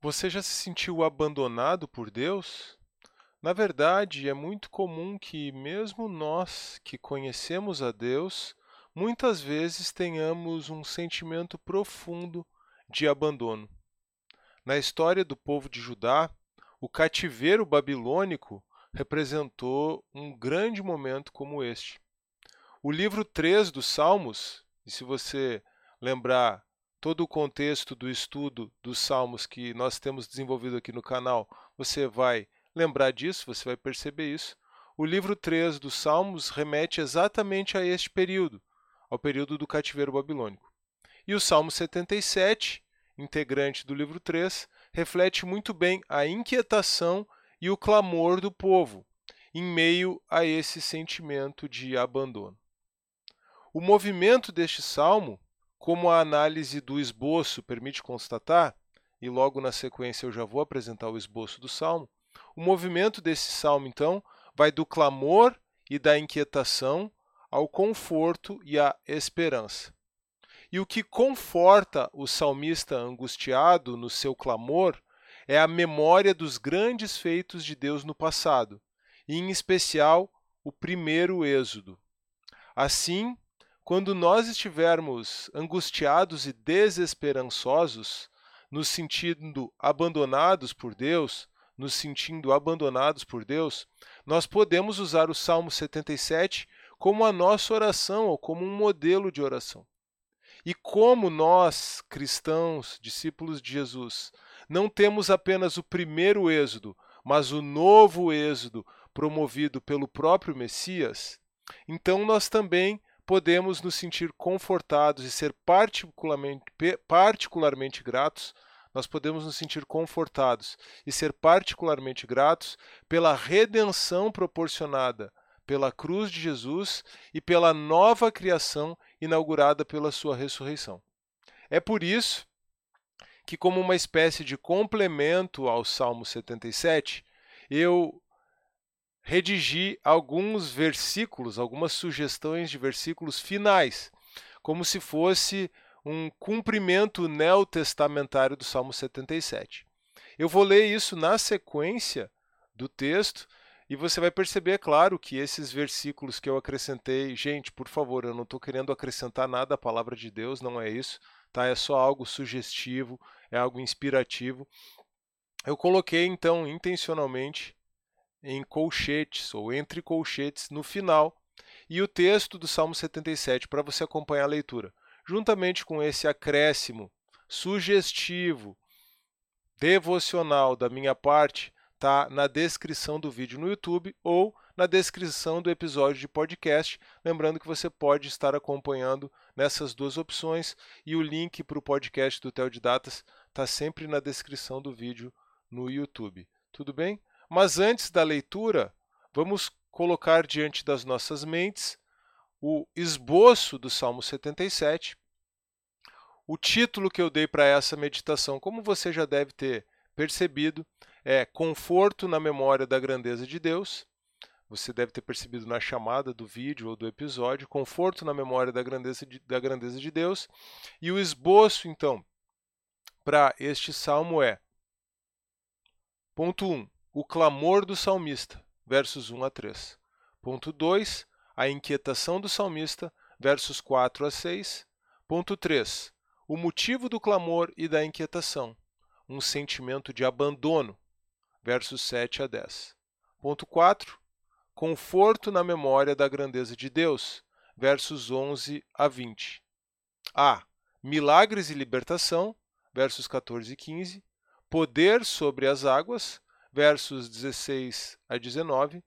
Você já se sentiu abandonado por Deus? Na verdade, é muito comum que, mesmo nós que conhecemos a Deus, muitas vezes tenhamos um sentimento profundo de abandono. Na história do povo de Judá, o cativeiro babilônico representou um grande momento como este. O livro 3 dos Salmos, e se você lembrar todo o contexto do estudo dos salmos que nós temos desenvolvido aqui no canal, você vai lembrar disso, você vai perceber isso. O livro 3 dos Salmos remete exatamente a este período, ao período do cativeiro babilônico. E o Salmo 77, integrante do livro 3, reflete muito bem a inquietação e o clamor do povo em meio a esse sentimento de abandono. O movimento deste salmo como a análise do esboço permite constatar, e logo na sequência eu já vou apresentar o esboço do salmo, o movimento desse salmo, então, vai do clamor e da inquietação ao conforto e à esperança. E o que conforta o salmista angustiado no seu clamor é a memória dos grandes feitos de Deus no passado, e em especial o primeiro êxodo. Assim, quando nós estivermos angustiados e desesperançosos, nos sentindo abandonados por Deus, nos sentindo abandonados por Deus, nós podemos usar o Salmo 77 como a nossa oração ou como um modelo de oração. E como nós, cristãos, discípulos de Jesus, não temos apenas o primeiro êxodo, mas o novo êxodo promovido pelo próprio Messias, então nós também podemos nos sentir confortados e ser particularmente, particularmente gratos, nós podemos nos sentir confortados e ser particularmente gratos pela redenção proporcionada pela cruz de Jesus e pela nova criação inaugurada pela sua ressurreição. É por isso que, como uma espécie de complemento ao Salmo 77, eu redigi alguns versículos, algumas sugestões de versículos finais, como se fosse um cumprimento neotestamentário do Salmo 77. Eu vou ler isso na sequência do texto e você vai perceber, é claro, que esses versículos que eu acrescentei, gente, por favor, eu não estou querendo acrescentar nada à palavra de Deus, não é isso, tá? É só algo sugestivo, é algo inspirativo. Eu coloquei então intencionalmente em colchetes ou entre colchetes no final e o texto do Salmo 77 para você acompanhar a leitura, juntamente com esse acréscimo sugestivo, devocional da minha parte, está na descrição do vídeo no YouTube ou na descrição do episódio de podcast. Lembrando que você pode estar acompanhando nessas duas opções e o link para o podcast do Teodidatas está sempre na descrição do vídeo no YouTube. Tudo bem? Mas antes da leitura, vamos colocar diante das nossas mentes o esboço do Salmo 77. O título que eu dei para essa meditação, como você já deve ter percebido, é Conforto na Memória da Grandeza de Deus. Você deve ter percebido na chamada do vídeo ou do episódio, Conforto na Memória da Grandeza de, da grandeza de Deus. E o esboço, então, para este salmo é: ponto 1. Um, o clamor do salmista, versos 1 a 3. Ponto 2, a inquietação do salmista, versos 4 a 6. Ponto 3, o motivo do clamor e da inquietação, um sentimento de abandono, versos 7 a 10. Ponto 4, conforto na memória da grandeza de Deus, versos 11 a 20. A. Milagres e libertação, versos 14 e 15. Poder sobre as águas, versos 16 a 19,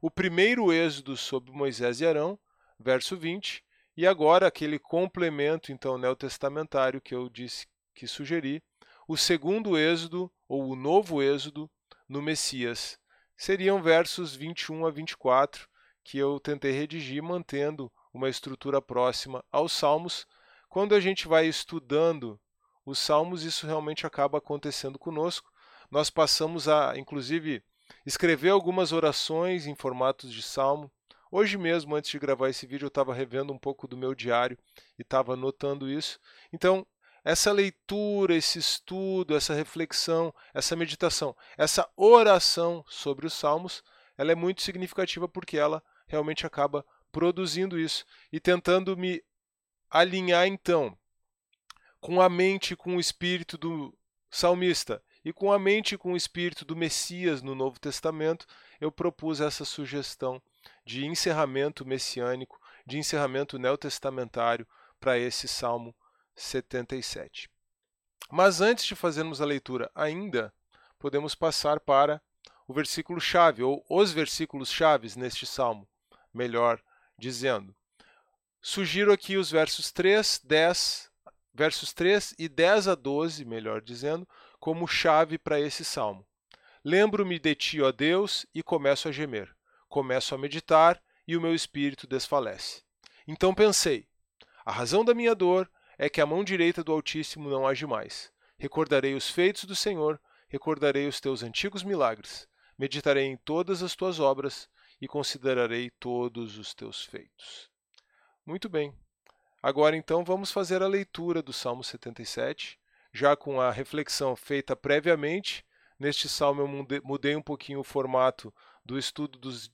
o primeiro êxodo sobre Moisés e Arão, verso 20, e agora aquele complemento então neotestamentário que eu disse que sugeri, o segundo êxodo ou o novo êxodo no Messias. Seriam versos 21 a 24 que eu tentei redigir mantendo uma estrutura próxima aos Salmos. Quando a gente vai estudando os Salmos, isso realmente acaba acontecendo conosco nós passamos a, inclusive, escrever algumas orações em formatos de salmo. Hoje mesmo, antes de gravar esse vídeo, eu estava revendo um pouco do meu diário e estava anotando isso. Então, essa leitura, esse estudo, essa reflexão, essa meditação, essa oração sobre os salmos, ela é muito significativa porque ela realmente acaba produzindo isso e tentando me alinhar então com a mente, com o espírito do salmista e com a mente e com o espírito do Messias no Novo Testamento, eu propus essa sugestão de encerramento messiânico, de encerramento neotestamentário para esse Salmo 77. Mas antes de fazermos a leitura ainda, podemos passar para o versículo chave ou os versículos chaves neste salmo, melhor dizendo. Sugiro aqui os versos 3, 10, versos 3 e 10 a 12, melhor dizendo, como chave para esse salmo. Lembro-me de ti, ó Deus, e começo a gemer. Começo a meditar e o meu espírito desfalece. Então pensei: a razão da minha dor é que a mão direita do Altíssimo não age mais. Recordarei os feitos do Senhor, recordarei os teus antigos milagres, meditarei em todas as tuas obras e considerarei todos os teus feitos. Muito bem. Agora então vamos fazer a leitura do Salmo 77, já com a reflexão feita previamente. Neste salmo eu mudei um pouquinho o formato do estudo dos,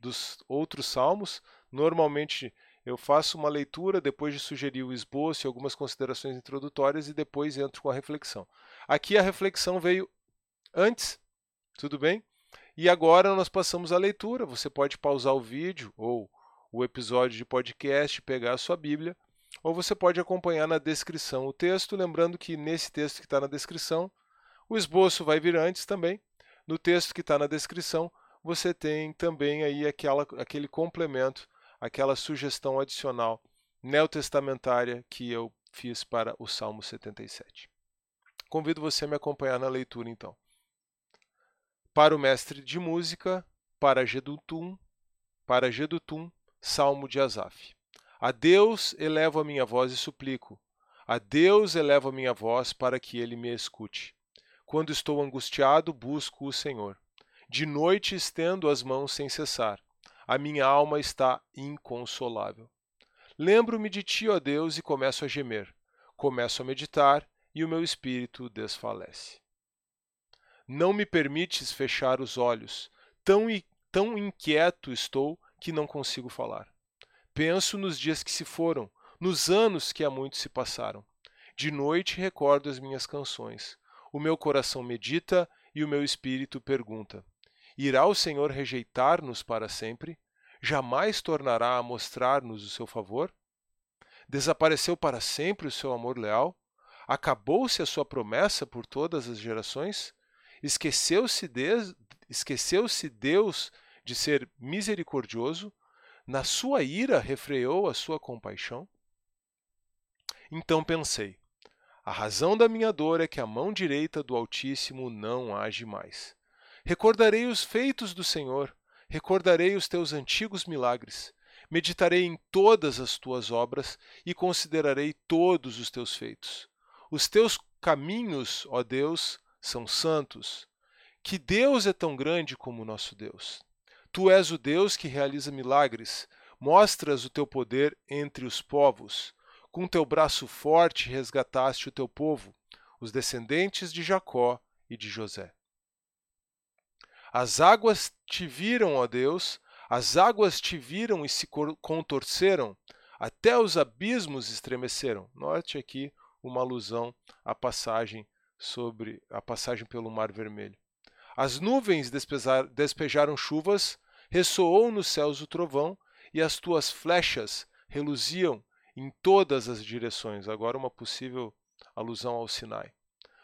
dos outros salmos. Normalmente eu faço uma leitura, depois de sugerir o esboço e algumas considerações introdutórias e depois entro com a reflexão. Aqui a reflexão veio antes, tudo bem? E agora nós passamos à leitura. Você pode pausar o vídeo ou o episódio de podcast, pegar a sua Bíblia, ou você pode acompanhar na descrição o texto, lembrando que nesse texto que está na descrição, o esboço vai vir antes também. No texto que está na descrição, você tem também aí aquela, aquele complemento aquela sugestão adicional neotestamentária que eu fiz para o Salmo 77. Convido você a me acompanhar na leitura então. Para o mestre de música, para Gedutum, para Gedutum, Salmo de Asaf. A Deus elevo a minha voz e suplico. A Deus elevo a minha voz para que ele me escute. Quando estou angustiado, busco o Senhor. De noite estendo as mãos sem cessar a minha alma está inconsolável. Lembro-me de ti, ó Deus, e começo a gemer. Começo a meditar e o meu espírito desfalece. Não me permites fechar os olhos, tão, tão inquieto estou que não consigo falar. Penso nos dias que se foram, nos anos que há muito se passaram. De noite recordo as minhas canções. O meu coração medita e o meu espírito pergunta: Irá o Senhor rejeitar-nos para sempre? Jamais tornará a mostrar-nos o seu favor? Desapareceu para sempre o seu amor leal? Acabou-se a sua promessa por todas as gerações? Esqueceu-se de... Esqueceu Deus de ser misericordioso? Na sua ira refreou a sua compaixão? Então pensei: a razão da minha dor é que a mão direita do Altíssimo não age mais. Recordarei os feitos do Senhor, recordarei os teus antigos milagres, meditarei em todas as tuas obras e considerarei todos os teus feitos. Os teus caminhos, ó Deus, são santos. Que Deus é tão grande como nosso Deus. Tu és o Deus que realiza milagres, mostras o teu poder entre os povos. Com teu braço forte resgataste o teu povo, os descendentes de Jacó e de José. As águas te viram, ó Deus, as águas te viram e se contorceram, até os abismos estremeceram. Note aqui uma alusão à passagem sobre a passagem pelo Mar Vermelho. As nuvens despejaram chuvas, ressoou nos céus o trovão, e as tuas flechas reluziam em todas as direções. Agora uma possível alusão ao Sinai.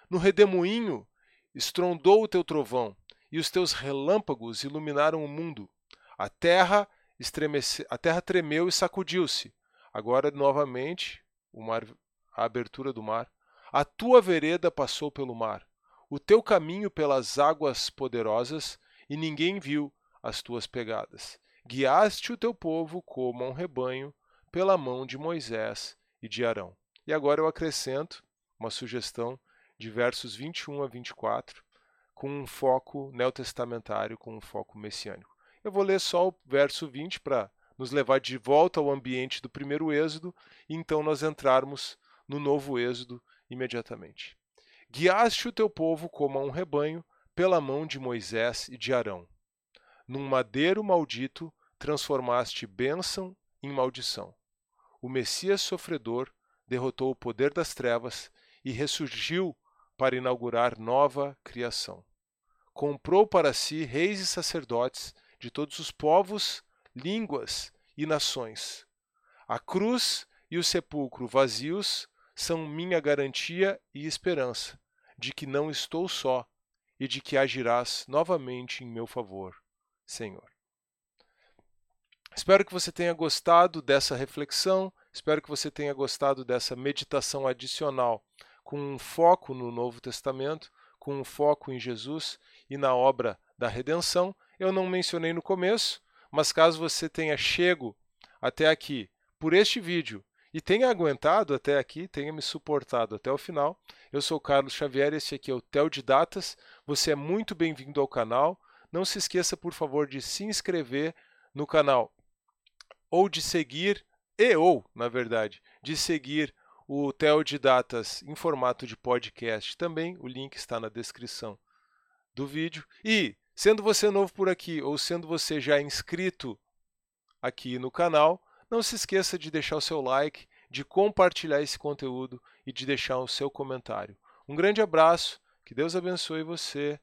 No redemoinho estrondou o teu trovão, e os teus relâmpagos iluminaram o mundo. A terra estremece, a terra tremeu e sacudiu-se. Agora novamente mar, a abertura do mar. A tua vereda passou pelo mar, o teu caminho pelas águas poderosas, e ninguém viu as tuas pegadas. Guiaste o teu povo como a um rebanho pela mão de Moisés e de Arão. E agora eu acrescento uma sugestão de versos 21 a 24, com um foco neotestamentário, com um foco messiânico. Eu vou ler só o verso 20 para nos levar de volta ao ambiente do primeiro êxodo e então nós entrarmos no novo êxodo imediatamente. Guiaste o teu povo como a um rebanho pela mão de Moisés e de Arão. Num madeiro maldito transformaste bênção em maldição. O Messias sofredor derrotou o poder das trevas e ressurgiu para inaugurar nova criação. Comprou para si reis e sacerdotes de todos os povos, línguas e nações. A cruz e o sepulcro vazios são minha garantia e esperança de que não estou só e de que agirás novamente em meu favor, Senhor. Espero que você tenha gostado dessa reflexão, espero que você tenha gostado dessa meditação adicional com um foco no Novo Testamento, com um foco em Jesus e na obra da redenção. Eu não mencionei no começo, mas caso você tenha chego até aqui por este vídeo e tenha aguentado até aqui, tenha me suportado até o final, eu sou Carlos Xavier, esse aqui é o Tel de Datas. Você é muito bem-vindo ao canal. Não se esqueça, por favor, de se inscrever no canal ou de seguir e ou, na verdade, de seguir o Tel de Datas em formato de podcast também. O link está na descrição do vídeo. E, sendo você novo por aqui ou sendo você já inscrito aqui no canal, não se esqueça de deixar o seu like, de compartilhar esse conteúdo e de deixar o seu comentário. Um grande abraço, que Deus abençoe você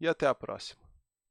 e até a próxima.